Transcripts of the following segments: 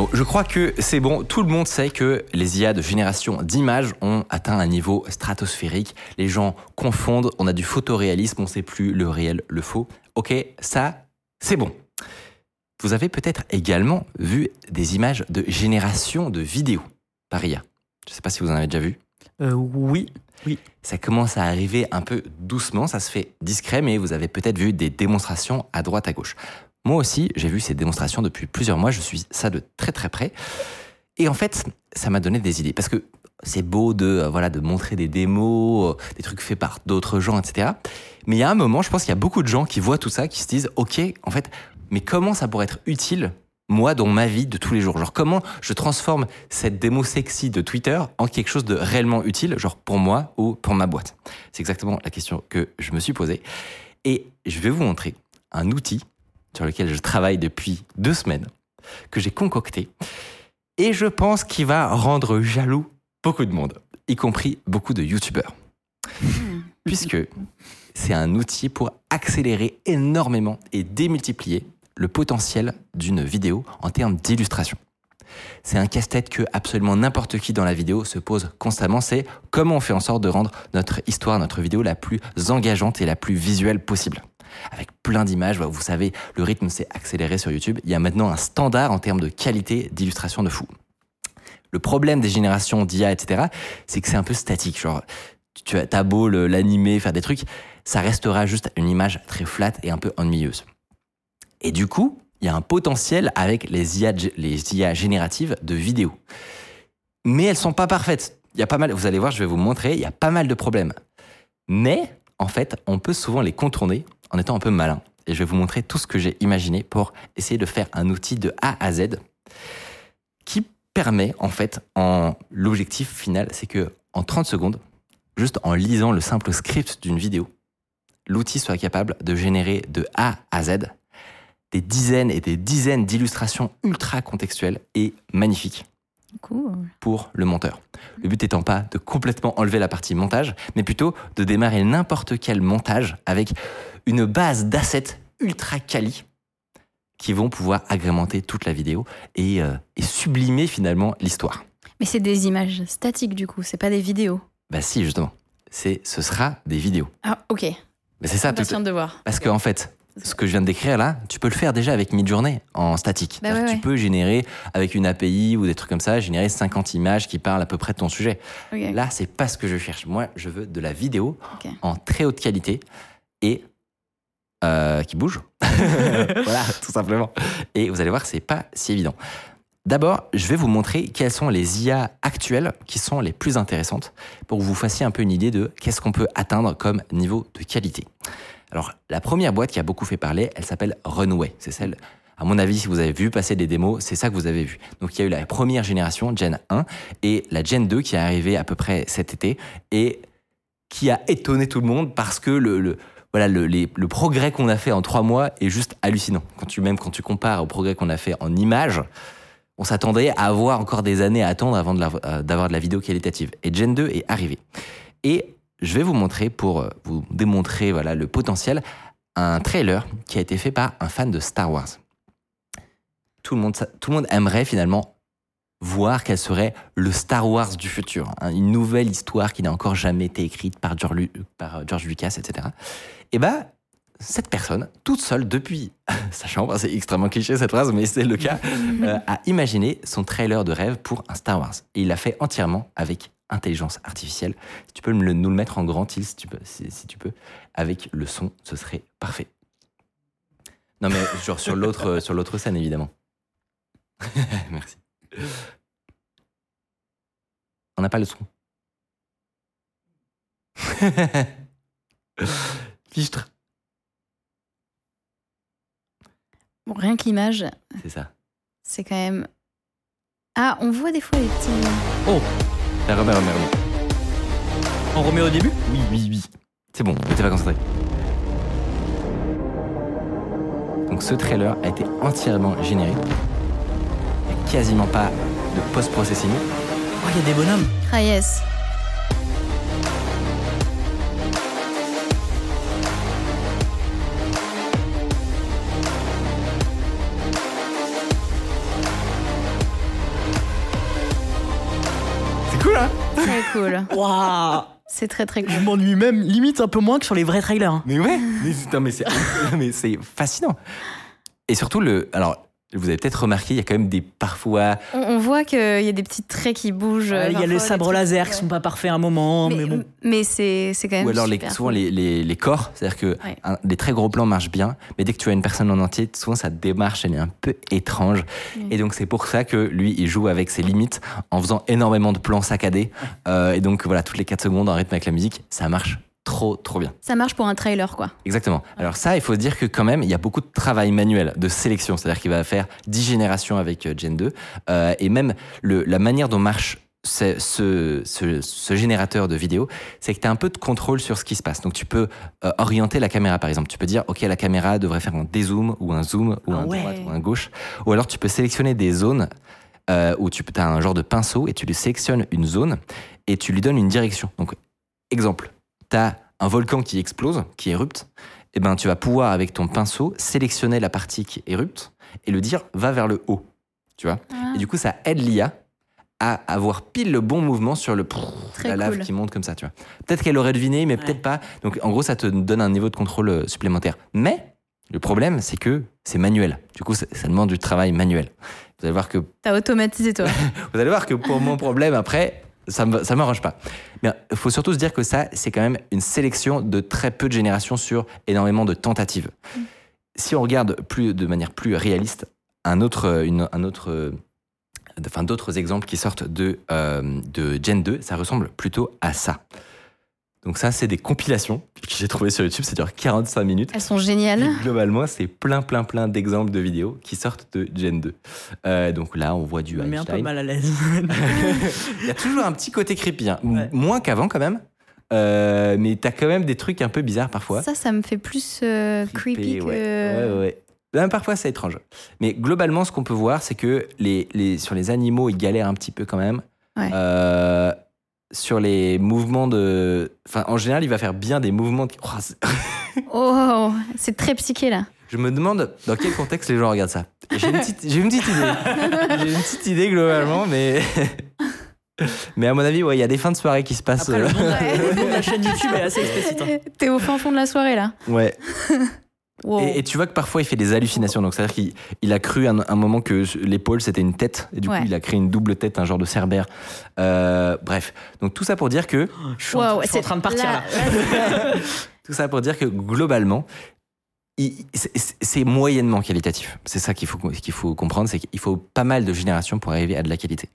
Bon, je crois que c'est bon. Tout le monde sait que les IA de génération d'images ont atteint un niveau stratosphérique. Les gens confondent. On a du photoréalisme, on ne sait plus le réel, le faux. Ok, ça, c'est bon. Vous avez peut-être également vu des images de génération de vidéos par IA. Je ne sais pas si vous en avez déjà vu. Euh, oui, oui. Ça commence à arriver un peu doucement, ça se fait discret, mais vous avez peut-être vu des démonstrations à droite à gauche. Moi aussi, j'ai vu ces démonstrations depuis plusieurs mois, je suis ça de très très près. Et en fait, ça m'a donné des idées, parce que c'est beau de, euh, voilà, de montrer des démos, euh, des trucs faits par d'autres gens, etc. Mais il y a un moment, je pense qu'il y a beaucoup de gens qui voient tout ça, qui se disent, OK, en fait, mais comment ça pourrait être utile moi dans ma vie de tous les jours? Genre comment je transforme cette démo sexy de Twitter en quelque chose de réellement utile, genre pour moi ou pour ma boîte? C'est exactement la question que je me suis posée. Et je vais vous montrer un outil sur lequel je travaille depuis deux semaines, que j'ai concocté, et je pense qu'il va rendre jaloux beaucoup de monde, y compris beaucoup de youtubeurs. Puisque c'est un outil pour accélérer énormément et démultiplier le potentiel d'une vidéo en termes d'illustration. C'est un casse-tête que absolument n'importe qui dans la vidéo se pose constamment, c'est comment on fait en sorte de rendre notre histoire, notre vidéo la plus engageante et la plus visuelle possible. Avec plein d'images, vous savez, le rythme s'est accéléré sur YouTube, il y a maintenant un standard en termes de qualité d'illustration de fou. Le problème des générations d'IA, etc., c'est que c'est un peu statique. Genre, tu as beau l'animer, faire des trucs, ça restera juste une image très flat et un peu ennuyeuse. Et du coup, il y a un potentiel avec les IA, les IA génératives de vidéos. Mais elles sont pas parfaites. Il y a pas mal, vous allez voir, je vais vous montrer, il y a pas mal de problèmes. Mais, en fait, on peut souvent les contourner en étant un peu malin. Et je vais vous montrer tout ce que j'ai imaginé pour essayer de faire un outil de A à Z qui permet, en fait, l'objectif final, c'est que en 30 secondes, juste en lisant le simple script d'une vidéo, l'outil soit capable de générer de A à Z des dizaines et des dizaines d'illustrations ultra contextuelles et magnifiques Cool. pour le monteur. Le but étant pas de complètement enlever la partie montage, mais plutôt de démarrer n'importe quel montage avec une base d'assets ultra quali qui vont pouvoir agrémenter toute la vidéo et, euh, et sublimer finalement l'histoire. Mais c'est des images statiques du coup, c'est pas des vidéos. Bah si, justement. C'est, ce sera des vidéos. Ah, ok. Mais c'est ça, tout, de voir. Parce qu'en fait, ce que je viens de décrire là, tu peux le faire déjà avec Midjourney en statique. Bah ouais, ouais. Tu peux générer avec une API ou des trucs comme ça, générer 50 images qui parlent à peu près de ton sujet. Ok. Là, c'est pas ce que je cherche. Moi, je veux de la vidéo en très haute qualité et euh, qui bouge. voilà, tout simplement. Et vous allez voir, c'est pas si évident. D'abord, je vais vous montrer quelles sont les IA actuelles qui sont les plus intéressantes pour que vous fassiez un peu une idée de qu'est-ce qu'on peut atteindre comme niveau de qualité. Alors, la première boîte qui a beaucoup fait parler, elle s'appelle Runway. C'est celle, à mon avis, si vous avez vu passer des démos, c'est ça que vous avez vu. Donc, il y a eu la première génération, Gen 1, et la Gen 2 qui est arrivée à peu près cet été et qui a étonné tout le monde parce que le, voilà, le, progrès qu'on a fait en trois mois est juste hallucinant. Quand tu, même quand tu compares au progrès qu'on a fait en images, on s'attendait à avoir encore des années à attendre avant de euh, d'avoir de la vidéo qualitative. Et Gen 2 est arrivé. Et je vais vous montrer, pour euh, vous démontrer voilà, le potentiel, un trailer qui a été fait par un fan de Star Wars. Tout le monde, tout le monde aimerait finalement voir quel serait le Star Wars du futur, hein, une nouvelle histoire qui n'a encore jamais été écrite par George, euh, Lucas, etc. Et ben, cette personne, toute seule depuis sa chambre, c'est extrêmement cliché cette phrase, mais c'est le cas, euh, a imaginé son trailer de rêve pour un Star Wars. Et il l'a fait entièrement avec intelligence artificielle. Si tu peux me le- nous le mettre en grand, Til, si tu peux, si, si tu peux, avec le son, ce serait parfait. Non mais genre sur l'autre euh, sur l'autre scène évidemment. Merci. On n'a pas le son. Fichtre. Bon, rien que l'image, C'est ça. c'est quand même. Ah, on voit des fois les petits. Oh, Remets, remets, remets. on remet au début Oui, oui, oui. C'est bon, ne t'es pas concentré. Donc ce trailer a été entièrement généré. Il n'y a quasiment pas de post-processing. Oh, il y a des bonhommes. Ah, yes. Très cool. Waouh C'est très très Je cool. m'ennuie même limite un peu moins que sur les vrais trailers. hein. Mais ouais, mais, c'est- non, mais c'est mais c'est fascinant. Et surtout le alors vous avez peut-être remarqué, il y a quand même des parfois On, on voit qu'il y a des petits traits qui bougent. Ouais, Il y a les sabres trucs- laser ouais. qui sont pas parfaits à un moment, mais, Mais, bon. mais c'est c'est quand même. ou alors les, souvent les, les, les corps, c'est-à-dire que Ouais. un- les très gros plans marchent bien, mais dès que tu as une personne en entier, souvent sa démarche elle est un peu étrange. Et donc c'est pour ça que lui il joue avec ses limites en faisant énormément de plans saccadés. Euh, et donc voilà toutes les 4 secondes en rythme avec la musique, ça marche trop trop bien. Ça marche pour un trailer, quoi. Exactement. Alors ça, il faut se dire que quand même, il y a beaucoup de travail manuel, de sélection. C'est-à-dire qu'il va faire 10 générations avec euh, Gen 2. Euh, et même le, la manière dont marche ce, ce, ce- ce générateur de vidéo, c'est que tu as un peu de contrôle sur ce qui se passe. Donc tu peux euh, orienter la caméra, par exemple. Tu peux dire, OK, la caméra devrait faire un dézoom ou un zoom ou Ah un ouais. droite ou un gauche. Ou alors tu peux sélectionner des zones euh, où tu as un genre de pinceau et tu lui sélectionnes une zone et tu lui donnes une direction. Donc, exemple, tu as un volcan qui explose, qui érupte, et ben tu vas pouvoir avec ton pinceau sélectionner la partie qui érupte et le dire va vers le haut. Tu vois Ah. Et du coup, ça aide l'IA à avoir pile le bon mouvement sur le la lave cool. qui monte comme ça, tu vois. Peut-être qu'elle aurait deviné, mais Ouais. peut-être pas. Donc en gros, ça te donne un niveau de contrôle euh, supplémentaire. Mais le problème, c'est que c'est manuel. Du coup, ça, ça demande du travail manuel. Vous allez voir que T'as automatisé, toi. vous allez voir que pour mon problème, après, ça ne ça m'arrange pas. Mais il faut surtout se dire que ça, c'est quand même une sélection de très peu de générations sur énormément de tentatives. Si on regarde plus, de manière plus réaliste, un autre, une- un autre, euh, enfin, d'autres exemples qui sortent de, euh, de Gen 2, ça ressemble plutôt à ça. Donc ça, c'est des compilations que j'ai trouvées sur YouTube, ça dure 45 minutes. Elles sont géniales. Et globalement, c'est plein, plein, plein d'exemples de vidéos qui sortent de Gen 2. Euh, donc là, on voit du mets un peu mal à l'aise. Il y a toujours un petit côté creepy, hein. Ouais. moins qu'avant quand même. Euh, mais t'as quand même des trucs un peu bizarres parfois. Ça, ça me fait plus euh, creepy que. ouais. Ouais, ouais. Même parfois, c'est étrange. Mais globalement, ce qu'on peut voir, c'est que les, les, sur les animaux, ils galèrent un petit peu quand même. Ouais. Euh, sur les mouvements de. Enfin, en général, il va faire bien des mouvements. de- Oh, c'est- Oh, c'est très psyché là. Je me demande dans quel contexte les gens regardent ça. J'ai une petite, j'ai une petite idée. J'ai une petite idée globalement, mais. Mais à mon avis, ouais, il y a des fins de soirée qui se passent. Après, le euh, le nom de la chaîne YouTube est assez explicite. hein. T'es au fin fond de la soirée là. Ouais. Wow. Et, et tu vois que parfois il fait des hallucinations. Donc c'est-à-dire qu'il il a cru un, un moment que l'épaule c'était une tête. Et du Ouais. coup il a créé une double tête, un genre de cerbère. Euh, bref. Donc tout ça pour dire que. Je suis, en, Wow, je suis en c'est- train de partir là. Tout ça pour dire que globalement. C'est- moyennement qualitatif. C'est ça qu'il faut, qu'il faut comprendre, c'est qu'il faut pas mal de générations pour arriver à de la qualité.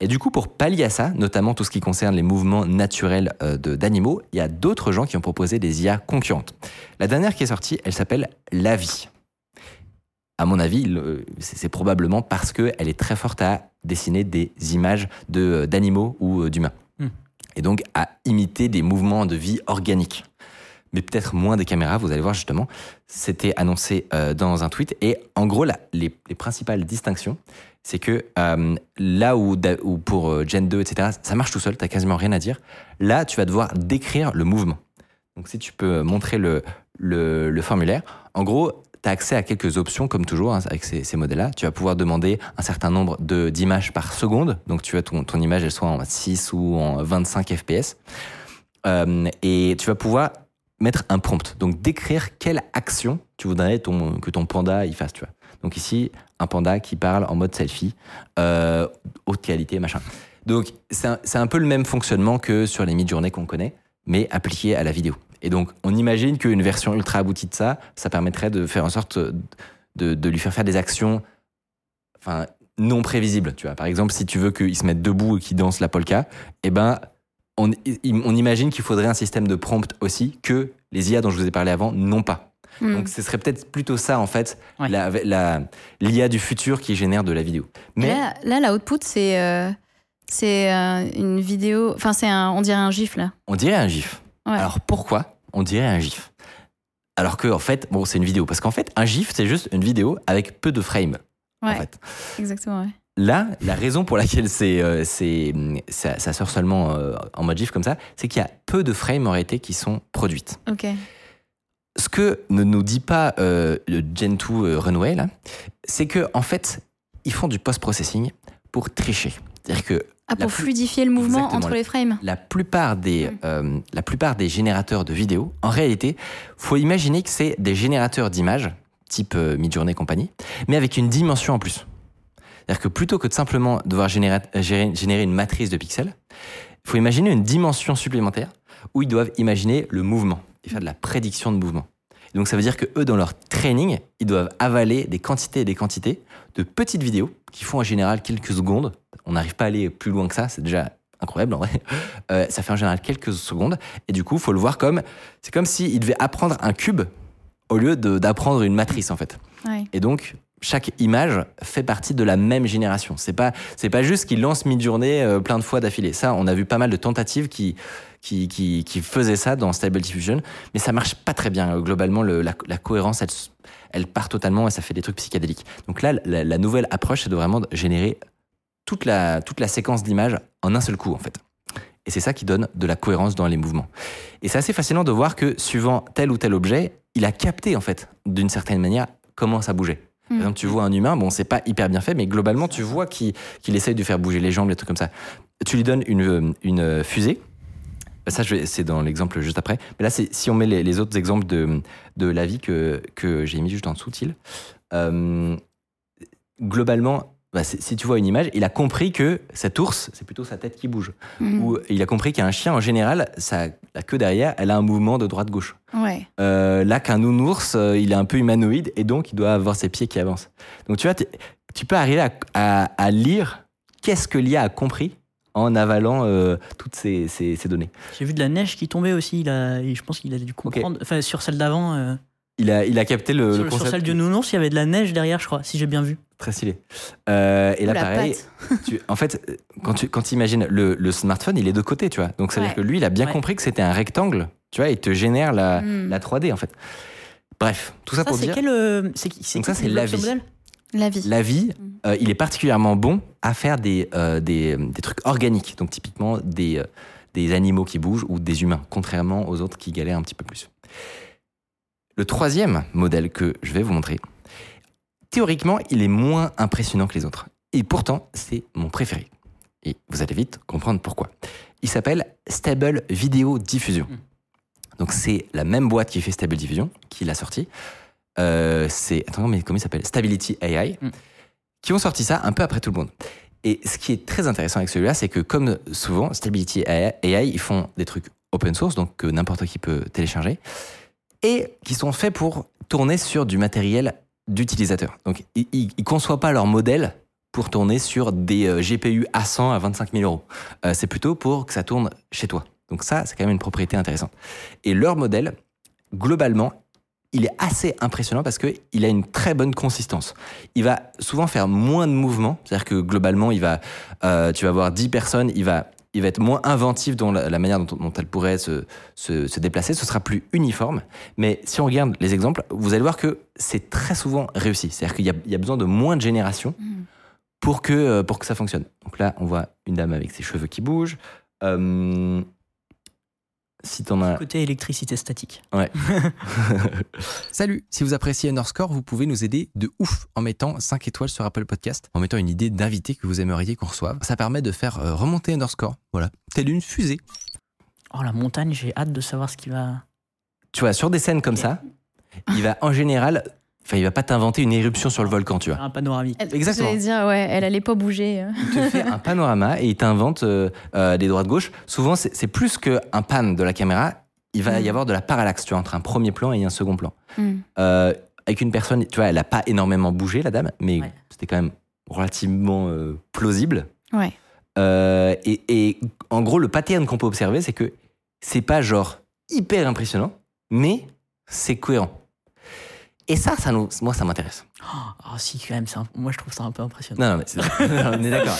Et du coup, pour pallier à ça, notamment tout ce qui concerne les mouvements naturels euh, de- d'animaux, il y a d'autres gens qui ont proposé des IA concurrentes. La dernière qui est sortie, elle s'appelle Lavi. À mon avis, c'est probablement parce qu'elle est très forte à dessiner des images de- d'animaux ou euh, d'humains. Hmm. Et donc à imiter des mouvements de vie organiques mais peut-être moins des caméras, vous allez voir justement. C'était annoncé euh, dans un tweet. Et en gros, les, les principales distinctions, c'est que euh, là où, pour euh, Gen 2, etc., ça marche tout seul, t'as quasiment rien à dire. Là, tu vas devoir décrire le mouvement. Donc si tu peux montrer le, formulaire, en gros, tu as accès à quelques options, comme toujours, hein, avec ces, modèles-là. Tu vas pouvoir demander un certain nombre d'images par seconde. Donc tu veux ton, ton image, elle soit en 6 ou en 25 FPS. Et tu vas pouvoir mettre un prompt. Donc décrire quelle action tu voudrais que ton panda y fasse, tu vois. Donc ici, un panda qui parle en mode selfie, euh, haute qualité, machin. Donc c'est un, un peu le même fonctionnement que sur les mid-journées qu'on connaît, mais appliqué à la vidéo. Et donc on imagine qu'une version ultra aboutie de ça, ça permettrait de faire en sorte de, de lui faire faire des actions enfin, non prévisibles. Tu vois. Par exemple, si tu veux qu'il se mette debout et qu'il danse la polka, eh ben, on, on imagine qu'il faudrait un système de prompt aussi que les IA dont je vous ai parlé avant n'ont pas. Hmm. Donc ce serait peut-être plutôt ça en fait, Ouais. la- la- l'IA du futur qui génère de la vidéo. Mais Là, là, la output, c'est euh, c'est euh, une vidéo. Enfin, c'est un. On dirait un gif là. on dirait un GIF. Ouais. Alors pourquoi on dirait un GIF? Alors que en fait, bon, c'est une vidéo parce qu'en fait, un GIF c'est juste une vidéo avec peu de frames. ouais, En fait. exactement. Ouais. Là, la raison pour laquelle c'est, euh, c'est, ça, ça sort seulement euh, en mode GIF comme ça, c'est qu'il y a peu de frames en réalité qui sont produites. Ok. Ce que ne nous dit pas euh, le Gen 2 euh, Runway, là, c'est que en fait, ils font du post-processing pour tricher. C'est-à-dire que Ah, pour plus- fluidifier le mouvement Exactement. entre les frames. la plupart des, Mm. euh, la plupart des générateurs de vidéos, en réalité, faut imaginer que c'est des générateurs d'images, type euh, Midjourney et compagnie, mais avec une dimension en plus. C'est-à-dire que plutôt que de simplement devoir générer, gérer- générer une matrice de pixels, il faut imaginer une dimension supplémentaire où ils doivent imaginer le mouvement et faire de la prédiction de mouvement. Et donc ça veut dire que eux, dans leur training, ils doivent avaler des quantités et des quantités de petites vidéos qui font en général quelques secondes. On n'arrive pas à aller plus loin que ça, c'est déjà incroyable en vrai. Euh, ça fait en général quelques secondes. Et du coup, il faut le voir comme. C'est comme s'ils devaient apprendre un cube au lieu d'apprendre une matrice en fait. Ouais. Et donc, chaque image fait partie de la même génération. C'est pas, c'est pas juste qu'ils lancent mid-journée euh, plein de fois d'affilée. Ça, on a vu pas mal de tentatives qui, qui, qui, faisaient ça dans Stable Diffusion, mais ça marche pas très bien. Euh, Globalement, le- la, cohérence, elle, elle part totalement et ça fait des trucs psychédéliques. Donc là, la, la nouvelle approche, c'est de vraiment générer toute la, toute la séquence d'images en un seul coup, en fait. Et c'est ça qui donne de la cohérence dans les mouvements. Et c'est assez fascinant de voir que suivant tel ou tel objet, il a capté, en fait, d'une certaine manière, comment ça bougeait. Par Mm. exemple, tu vois un humain, bon, c'est pas hyper bien fait, mais globalement, tu vois qu'il qu'il essaye de faire bouger les jambes, les trucs comme ça. Tu lui donnes une, une fusée. Ça, je vais- c'est dans l'exemple juste après. Mais là, c'est- si on met les, les autres exemples de, de la vie que, que j'ai mis juste en dessous, Thiel, euh, globalement, bah, si tu vois une image, il a compris que cet ours, c'est plutôt sa tête qui bouge. Mm. Ou il a compris qu'un chien, en général, ça, la queue derrière, elle a un mouvement de droite-gauche. Ouais. Euh, là qu'un nounours, euh, il est un peu humanoïde et donc il doit avoir ses pieds qui avancent. Donc tu vois, tu peux arriver à, à- à lire qu'est-ce que l'IA a compris en avalant euh, toutes ces, ces- ces données. J'ai vu de la neige qui tombait aussi. Il a, et je pense qu'il a dû comprendre. Enfin, sur celle d'avant, euh, Il a, il a capté le, sur, le sur concept. celle du nounours, il y avait de la neige derrière, je crois, si j'ai bien vu. Très stylé. Euh, et là, la pareil, tu- en fait, quand tu quand imagines le, le smartphone, il est de côté, tu vois. Donc ça veut dire Ouais. que lui, il a bien Ouais. compris que c'était un rectangle, tu vois, il te génère la, Mm. la 3D en fait. Bref, tout ça, Ça, pour dire. quel. euh, c'est qui- c'est Donc ça, c'est la vie. La vie. La vie, Mm. euh, il est particulièrement bon à faire des, euh, des, des trucs organiques, donc typiquement des, euh, des animaux qui bougent ou des humains, contrairement aux autres qui galèrent un petit peu plus. Le troisième modèle que je vais vous montrer, théoriquement, il est moins impressionnant que les autres. Et pourtant, c'est mon préféré. Et vous allez vite comprendre pourquoi. Il s'appelle Stable Video Diffusion. Mm. Donc c'est la même boîte qui fait Stable Diffusion qui l'a sorti. Euh, c'est attends mais comment il s'appelle? Stability AI Mm. qui ont sorti ça un peu après tout le monde. Et ce qui est très intéressant avec celui-là, c'est que comme souvent Stability AI, ils font des trucs open source, donc que n'importe qui peut télécharger, et qui sont faits pour tourner sur du matériel d'utilisateur. Donc ils, ils conçoivent pas leur modèle pour tourner sur des euh, GPU A100 à 25 000 euros. Euh, c'est plutôt pour que ça tourne chez toi. Donc ça, c'est quand même une propriété intéressante. Et leur modèle, globalement, il est assez impressionnant parce qu'il a une très bonne consistance. Il va souvent faire moins de mouvements, c'est-à-dire que globalement, il va, euh, tu vas avoir 10 personnes, il va, il va être moins inventif dans la, la manière dont, dont elle pourrait se, se, se déplacer, ce sera plus uniforme. Mais si on regarde les exemples, vous allez voir que c'est très souvent réussi. C'est-à-dire qu'il y a, il y a besoin de moins de générations Mm. pour que, euh, pour que ça fonctionne. Donc là, on voit une dame avec ses cheveux qui bougent. Euh, si t'en as... Côté électricité statique. Ouais. Salut, si vous appréciez Underscore, vous pouvez nous aider de ouf en mettant 5 étoiles sur Apple Podcast, en mettant une idée d'invité que vous aimeriez qu'on reçoive. Ça permet de faire euh, remonter Underscore, voilà, telle une fusée. Oh, la montagne, j'ai hâte de savoir ce qui va. Tu vois, sur des scènes comme ça, il va en général, enfin, il va pas t'inventer une éruption sur le volcan, tu vois. un panoramique. Elle, Exactement. J'allais dire, ouais, elle allait pas bouger. euh. Il te fait un panorama et il t'invente euh, euh, des droites-gauche. Souvent, c'est plus qu'un pan de la caméra, il va y Mm. avoir de la parallaxe, tu vois, entre un premier plan et un second plan. Mm. Euh, avec une personne, tu vois, elle a pas énormément bougé, la dame, mais Ouais. c'était quand même relativement euh, plausible. Ouais. Euh, et, et en gros, le pattern qu'on peut observer, c'est que c'est pas genre hyper impressionnant, mais c'est cohérent. Et ça, ça nous, moi, ça m'intéresse. Oh, si, quand même, un- moi je trouve ça un peu impressionnant. Non, non, mais c'est- on est d'accord.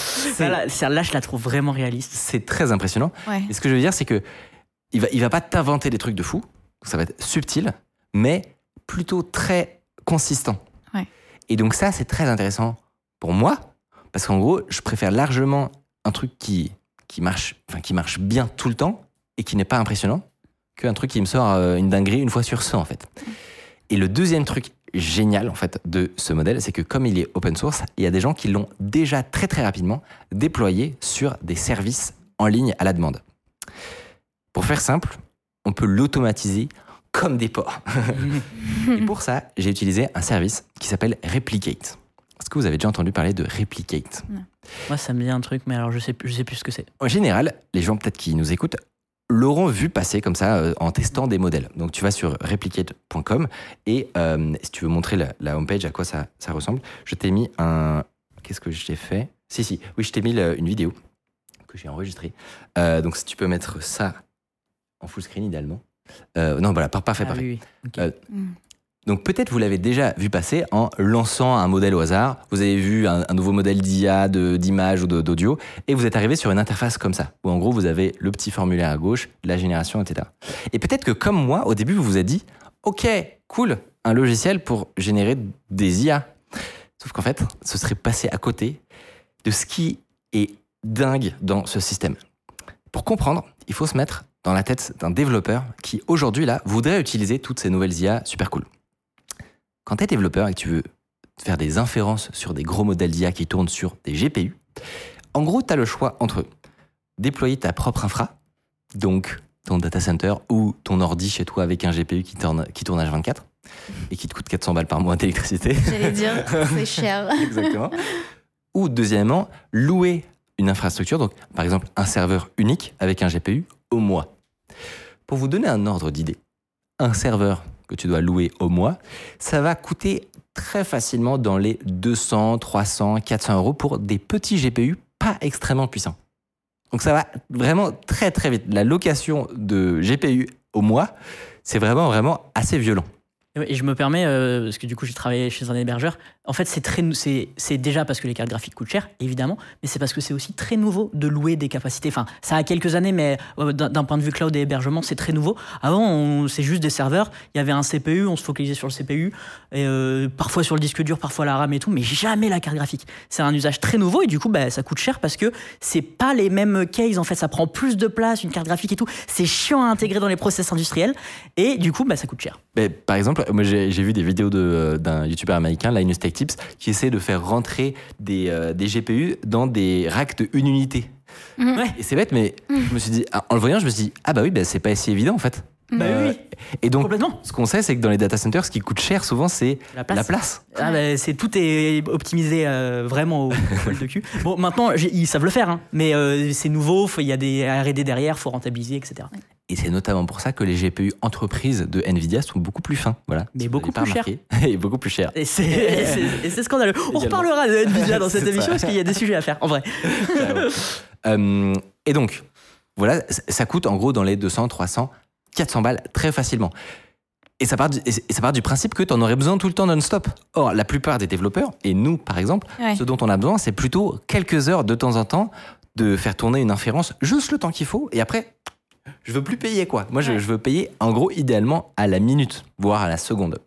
Là, je la trouve vraiment réaliste. C'est très impressionnant. Ouais. Et ce que je veux dire, c'est que il va, il va pas t'inventer des trucs de fou. Ça va être subtil, mais plutôt très consistant. Ouais. Et donc ça, c'est très intéressant pour moi, parce qu'en gros, je préfère largement un truc qui, qui marche, enfin qui marche bien tout le temps et qui n'est pas impressionnant, qu'un truc qui me sort euh, une dinguerie une fois sur 100 en fait. Et le deuxième truc génial en fait de ce modèle, c'est que comme il est open source, il y a des gens qui l'ont déjà très très rapidement déployé sur des services en ligne à la demande. Pour faire simple, on peut l'automatiser comme des porcs. Et pour ça, j'ai utilisé un service qui s'appelle Replicate. Est-ce que vous avez déjà entendu parler de Replicate? Moi, ça me dit un truc, mais alors je sais, plus- je sais plus ce que c'est. En général, les gens peut-être qui nous écoutent l'auront vu passer comme ça euh, en testant des modèles. Donc tu vas sur replicate.com et euh, si tu veux montrer la, la homepage à quoi ça, ça ressemble, je t'ai mis un... Qu'est-ce que je t'ai fait? Si, si, oui, je t'ai mis le- une vidéo que j'ai enregistrée. Euh, donc si tu peux mettre ça en full screen idéalement. Euh, non, voilà, par- parfait, Ah parfait. oui, oui. Ok. Euh, Mm. Donc peut-être vous l'avez déjà vu passer en lançant un modèle au hasard. Vous avez vu un, nouveau modèle d'IA, d'image ou d'audio, et vous êtes arrivé sur une interface comme ça, où en gros vous avez le petit formulaire à gauche, la génération, etc. Et peut-être que comme moi, au début, vous vous êtes dit, ok, cool, un logiciel pour générer des IA. Sauf qu'en fait, ce serait passé à côté de ce qui est dingue dans ce système. Pour comprendre, il faut se mettre dans la tête d'un développeur qui aujourd'hui là voudrait utiliser toutes ces nouvelles IA super cool. Quand tu es développeur et que tu veux faire des inférences sur des gros modèles d'IA qui tournent sur des GPU, en gros, tu as le choix entre déployer ta propre infra, donc ton data center ou ton ordi chez toi avec un GPU qui tourne, qui tourne H24 et qui te coûte 400 balles par mois d'électricité. J'allais dire, c'est cher. Exactement. Ou deuxièmement, louer une infrastructure, donc par exemple un serveur unique avec un GPU au mois. Pour vous donner un ordre d'idée, un serveur que tu dois louer au mois, ça va coûter très facilement dans les 200, 300, 400 euros pour des petits GPU pas extrêmement puissants. Donc ça va vraiment très très vite. La location de GPU au mois, c'est vraiment vraiment assez violent. Et je me permets, euh, parce que du coup j'ai travaillé chez un hébergeur, en fait c'est très, déjà parce que les cartes graphiques coûtent cher, évidemment, mais c'est parce que c'est aussi très nouveau de louer des capacités. Enfin, ça a quelques années, mais euh, d'un, point de vue cloud et hébergement, c'est très nouveau. Avant, c'est juste des serveurs, il y avait un CPU, on se focalisait sur le CPU, euh, parfois sur le disque dur, parfois la RAM et tout, mais jamais la carte graphique. C'est un usage très nouveau et du coup, bah, ça coûte cher parce que c'est pas les mêmes cases, en fait, ça prend plus de place, une carte graphique et tout. C'est chiant à intégrer dans les process industriels, et du coup, bah, ça coûte cher. Par exemple, moi j'ai vu des vidéos de, euh, d'un youtubeur américain, Linus Tech Tips, qui essaie de faire rentrer des, euh, des GPU dans des racks de une unité. Mhm. Et c'est bête, mais je me suis dit, en le voyant, je me suis dit, ah bah oui, bah, c'est pas si évident en fait. Bah Euh, oui, Et donc, complètement. ce qu'on sait, c'est que dans les data centers, ce qui coûte cher souvent, c'est La place. la place. Ah bah, c'est tout est optimisé euh, vraiment au poil de cul. Bon, maintenant ils savent le faire, hein, mais euh, c'est nouveau. Il y a des R&D derrière, faut rentabiliser, etc. Et c'est notamment pour ça que les GPU entreprises de Nvidia sont beaucoup plus fins. Voilà. Mais beaucoup plus remarqué. Et beaucoup plus cher. Et c'est scandaleux. On Également. reparlera de Nvidia dans cette émission parce qu'il y a des sujets à faire, en vrai. Euh, et donc, voilà, ça coûte en gros dans les 200, 300, 400 balles très facilement. Et ça part du, et ça part du principe que tu en aurais besoin tout le temps non-stop. Or, la plupart des développeurs, et nous par exemple, Ouais. ce dont on a besoin, c'est plutôt quelques heures de temps en temps de faire tourner une inférence juste le temps qu'il faut. Et après, je veux plus payer quoi. Moi, je veux payer en gros idéalement à la minute, voire à la seconde.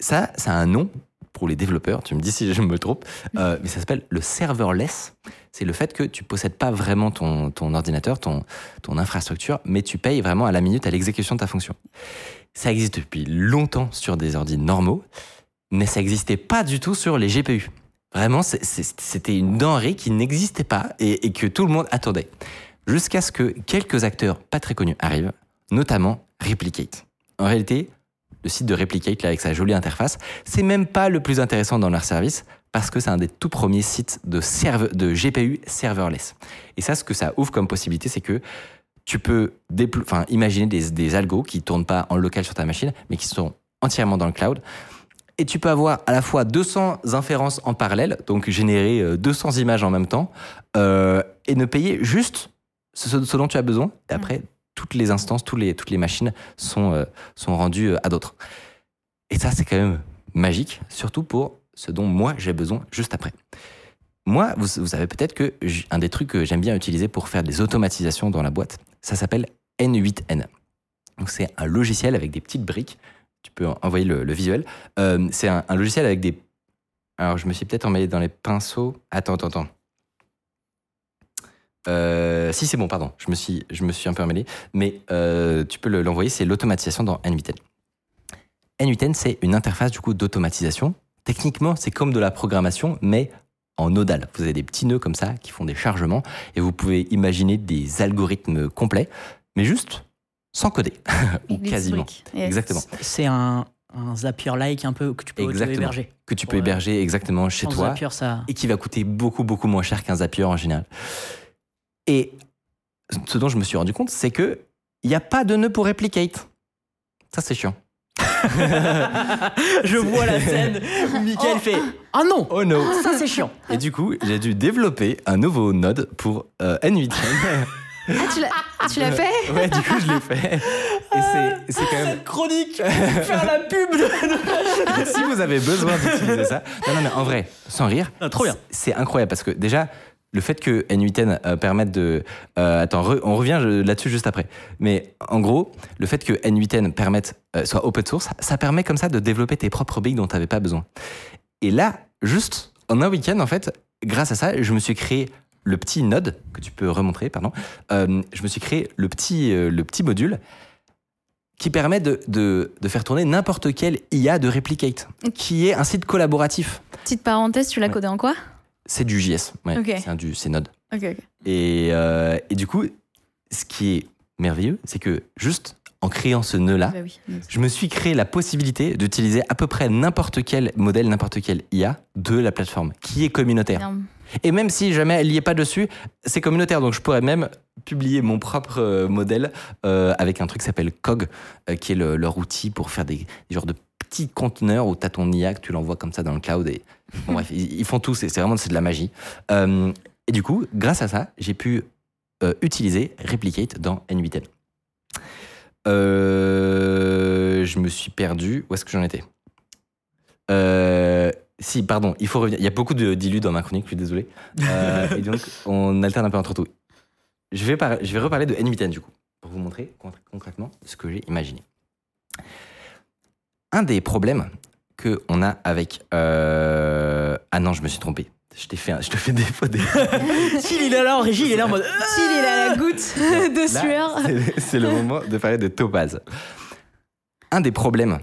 Ça, ça a un nom pour les développeurs. Tu me dis si je me trompe, euh, mais ça s'appelle le serverless. C'est le fait que tu possèdes pas vraiment ton, ton ordinateur, ton, ton infrastructure, mais tu payes vraiment à la minute à l'exécution de ta fonction. Ça existe depuis longtemps sur des ordi normaux, mais ça n'existait pas du tout sur les GPU. Vraiment, c'était une denrée qui n'existait pas et que tout le monde attendait. Jusqu'à ce que quelques acteurs pas très connus arrivent, notamment Replicate. En réalité, le site de Replicate, là, avec sa jolie interface, c'est même pas le plus intéressant dans leur service parce que c'est un des tout premiers sites de, serve- de GPU serverless. Et ça, ce que ça ouvre comme possibilité, c'est que tu peux enfin, imaginer des, des algos qui tournent pas en local sur ta machine, mais qui sont entièrement dans le cloud. Et tu peux avoir à la fois 200 inférences en parallèle, donc générer euh, 200 images en même temps, euh, et ne payer juste ce, ce dont tu as besoin. Et après, toutes les instances, toutes les machines sont, euh, sont rendues euh, à d'autres. Et ça, c'est quand même magique, surtout pour ce dont moi j'ai besoin juste après. Moi, vous, savez peut-être que un des trucs que j'aime bien utiliser pour faire des automatisations dans la boîte, ça s'appelle N8N. Donc c'est un logiciel avec des petites briques. Tu peux en- envoyer le, le visuel. Euh, c'est un, un logiciel avec des. Alors je me suis peut-être emmêlé dans les pinceaux. Attends, attends, attends. Euh, si c'est bon, pardon, je me suis, je me suis un peu emmêlé, mais euh, tu peux le- l'envoyer, c'est l'automatisation dans N8N. N8N, c'est une interface du coup d'automatisation. Techniquement, c'est comme de la programmation, mais en nodal. Vous avez des petits nœuds comme ça qui font des chargements et vous pouvez imaginer des algorithmes complets, mais juste sans coder, ou quasiment. Exactement. C'est un, un Zapier-like un peu que tu peux Exactement. héberger. Que tu peux héberger exactement chez toi Zapier, ça. et qui va coûter beaucoup, beaucoup moins cher qu'un Zapier en général. Et ce dont je me suis rendu compte, c'est que il n'y a pas de nœud pour replicate. Ça, c'est chiant. Je vois la scène où Michael fait Ah non Oh no Ça c'est chiant Et du coup, j'ai dû développer un nouveau node pour euh, N8N. Ah, tu l'as- tu l'as fait? ouais, du coup, je l'ai fait. Et c'est- c'est quand même. Chronique Faire la pub de... si vous avez besoin d'utiliser ça. Non, non, mais en vrai, sans rire. Ah, trop bien. C'est incroyable parce que déjà, le fait que N8N euh, permette de. euh, attends, re- on revient là-dessus juste après. Mais en gros, le fait que N8N permette, euh, soit open source, ça permet comme ça de développer tes propres briques dont tu n'avais pas besoin. Et là, juste en un week-end, en fait, grâce à ça, je me suis créé le petit node que tu peux remontrer, pardon. Je me suis créé le petit, le petit module qui permet de, de, de faire tourner n'importe quel IA de Replicate, qui est un site collaboratif. Petite parenthèse, tu l'as Ouais. codé en quoi? C'est du JS, ouais, c'est un du, c'est Node. Et, euh, et du coup, ce qui est merveilleux, c'est que juste en créant ce nœud-là, Bah oui. je me suis créé la possibilité d'utiliser à peu près n'importe quel modèle, n'importe quel IA de la plateforme, qui est communautaire. Énorme. Et même si jamais elle n'y est pas dessus, c'est communautaire. Donc je pourrais même publier mon propre euh, modèle euh, avec un truc qui s'appelle COG, euh, qui est le- leur outil pour faire des, des genres de petits conteneurs où tu as ton IA, que tu l'envoies comme ça dans le cloud. Et, bon, bref, ils, ils font tout, c'est vraiment de la magie. Euh, et du coup, grâce à ça, j'ai pu euh, utiliser Replicate dans N8N. Euh, je me suis perdu. Où est-ce que j'en étais? Si, pardon, il faut revenir. Il y a beaucoup de dilus dans ma chronique, je suis désolé. Et donc, on alterne un peu entre tout. Je vais, par- je vais reparler de N8N du coup, pour vous montrer con- concrètement ce que j'ai imaginé. Un des problèmes qu'on a avec. euh, Ah non, je me suis trompé. Je, t'ai fait un- je te fais des faux des. S'il il est là en régie, il est là en mode S'il il a la goutte de Là, sueur. c'est- C'est le moment de parler de Topaz. Un des problèmes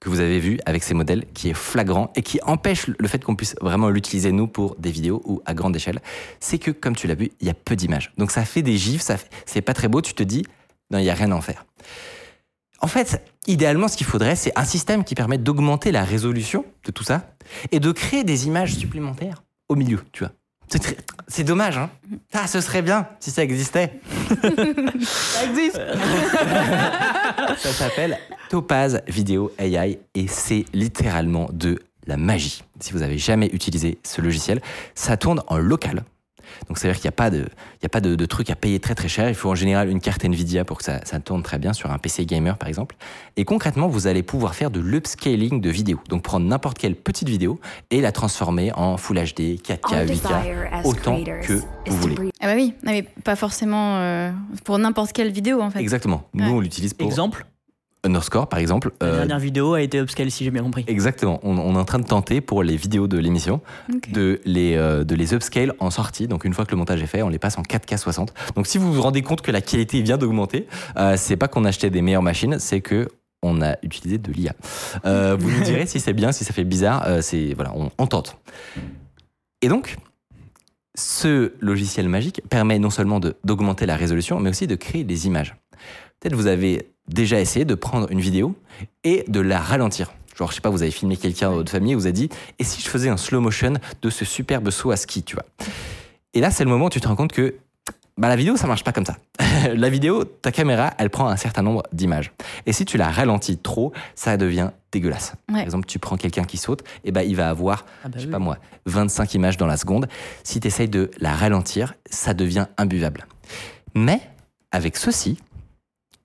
que vous avez vu avec ces modèles qui est flagrant et qui empêche le fait qu'on puisse vraiment l'utiliser nous pour des vidéos ou à grande échelle, c'est que comme tu l'as vu, il y a peu d'images. Donc ça fait des gifs, ça fait- c'est pas très beau, tu te dis non, il y a rien à en faire. En fait, idéalement ce qu'il faudrait, c'est un système qui permet d'augmenter la résolution de tout ça et de créer des images supplémentaires au milieu, tu vois. C'est dommage, hein Ah, ce serait bien si ça existait. ça existe. ça s'appelle Topaz Video AI et c'est littéralement de la magie. Si vous avez jamais utilisé ce logiciel, ça tourne en local. Donc ça veut dire qu'il n'y a pas, de, il y a pas de, de truc à payer très très cher. Il faut en général une carte Nvidia pour que ça, ça tourne très bien sur un PC gamer par exemple. Et concrètement, vous allez pouvoir faire de l'upscaling de vidéos. Donc prendre n'importe quelle petite vidéo et la transformer en Full HD, 4K, 8K, autant que vous voulez. Ah bah oui, mais pas forcément euh, pour n'importe quelle vidéo en fait. Exactement. Nous, Ouais. on l'utilise pour Exemple, Underscore par exemple. la Euh, dernière vidéo a été upscale si j'ai bien compris. Exactement. On, on est en train de tenter pour les vidéos de l'émission de les, euh, de les upscale en sortie. Donc une fois que le montage est fait, on les passe en 4K 60. Donc si vous vous rendez compte que la qualité vient d'augmenter, euh, c'est pas qu'on a acheté des meilleures machines, c'est que on a utilisé de l'IA. Vous nous direz si c'est bien, si ça fait bizarre. c'est voilà, on, on tente. Et donc, ce logiciel magique permet non seulement d'augmenter la résolution, mais aussi de créer des images. Peut-être vous avez déjà essayé de prendre une vidéo et de la ralentir. Genre, je sais pas, vous avez filmé quelqu'un dans votre famille et vous a dit Et si je faisais un slow motion de ce superbe saut à ski, tu vois Et là, c'est le moment où tu te rends compte que bah, la vidéo, ça marche pas comme ça. la vidéo, ta caméra, elle prend un certain nombre d'images. Et si tu la ralentis trop, ça devient dégueulasse. Par exemple, tu prends quelqu'un qui saute, et ben il va avoir, Ah bah je sais oui. pas moi, 25 images dans la seconde. Si tu essayes de la ralentir, ça devient imbuvable. Mais avec ceci,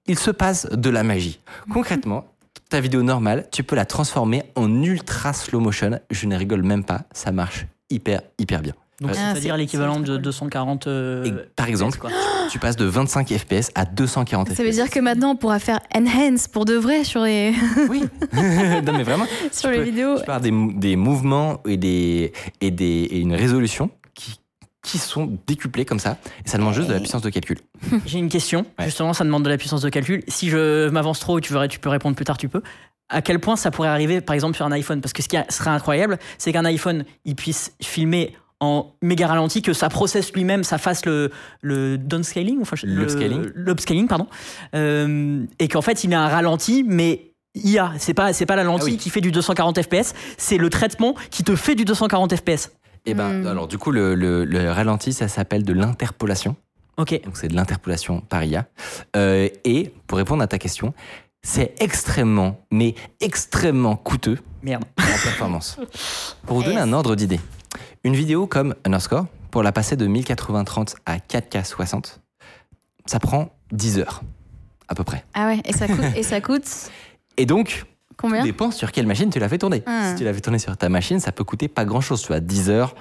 il se passe de la magie. Concrètement, ta vidéo normale, tu peux la transformer en ultra slow motion. Je ne rigole même pas, ça marche hyper, hyper bien. Donc. Ah, c'est-à-dire c'est- l'équivalent de cool. 240. euh, Et par exemple, FPS, quoi. tu passes de 25 FPS à 240 FPS. Ça veut dire que maintenant on pourra faire enhance pour de vrai sur les, Oui. non, mais vraiment, sur Tu les peux- vidéos. tu avoir des, des mouvements et, des, et, des, et une résolution qui, qui sont décuplés comme ça. Et ça demande juste de la puissance de calcul. J'ai une question. Ouais. Justement, ça demande de la puissance de calcul. Si je m'avance trop, tu, tu peux répondre plus tard, tu peux. À quel point ça pourrait arriver, par exemple, sur un iPhone? Parce que ce qui serait incroyable, c'est qu'un iPhone, il puisse filmer en méga ralenti, que ça processe lui-même, ça fasse le, le downscaling, enfin, L'upscaling. pardon, Euh, et qu'en fait, il met un ralenti, mais IA, c'est pas, c'est pas la lentille Ah oui. qui fait du 240 FPS, c'est le traitement qui te fait du 240 FPS. Et ben, Hmm. alors du coup, le, le- le ralenti, ça s'appelle de l'interpolation. Ok. Donc c'est de l'interpolation par IA. Euh, et pour répondre à ta question, c'est extrêmement, mais extrêmement coûteux Merde. en performance. Pour vous donner un ordre d'idée, une vidéo comme Underscore, pour la passer de 1080-30 à 4K60, ça prend 10 heures, à peu près. Ah ouais, et ça coûte, et ça coûte Et donc, combien tout dépend sur quelle machine tu l'as fait tourner. Ah. Si tu l'as fait tourner sur ta machine, ça peut coûter pas grand-chose. Tu as 10 heures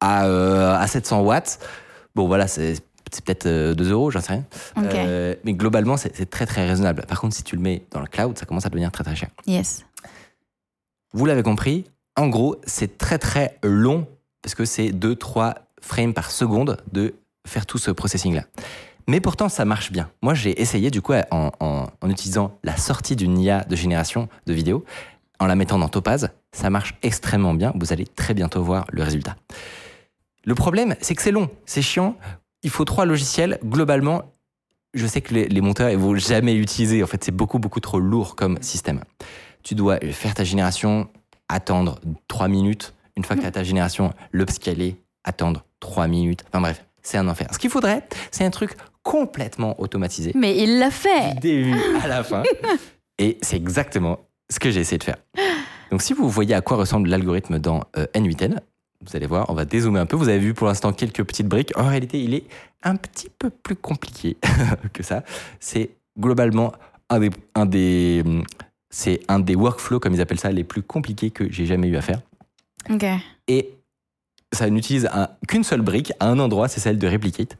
à, euh, à 700 watts. Bon, voilà, c'est peut-être euh, 2 euros, j'en sais rien. Euh, mais globalement, c'est c'est très très raisonnable. Par contre, si tu le mets dans le cloud, ça commence à devenir très très cher. Yes. Vous l'avez compris, en gros, c'est très très long parce que c'est 2-3 frames par seconde de faire tout ce processing-là. Mais pourtant, ça marche bien. Moi, j'ai essayé du coup en, utilisant la sortie d'une IA de génération de vidéos, en la mettant dans Topaz. Ça marche extrêmement bien. Vous allez très bientôt voir le résultat. Le problème, c'est que c'est long, c'est chiant. Il faut trois logiciels. Globalement, je sais que les, monteurs, ils vont jamais l'utiliser. En fait, c'est beaucoup, beaucoup trop lourd comme système. Tu dois faire ta génération, attendre 3 minutes. Une fois que tu as ta génération, l'upscaler, attendre 3 minutes. Enfin bref, c'est un enfer. Ce qu'il faudrait, c'est un truc complètement automatisé. Mais il l'a fait. Du début à la fin. Et c'est exactement ce que j'ai essayé de faire. Donc si vous voyez à quoi ressemble l'algorithme dans euh, N8N, vous allez voir, on va dézoomer un peu. Vous avez vu pour l'instant quelques petites briques. En réalité, il est un petit peu plus compliqué que ça. C'est globalement un des, un des, c'est un des workflows, comme ils appellent ça, les plus compliqués que j'ai jamais eu à faire. Et ça n'utilise un- qu'une seule brique à un endroit, c'est celle de Replicate.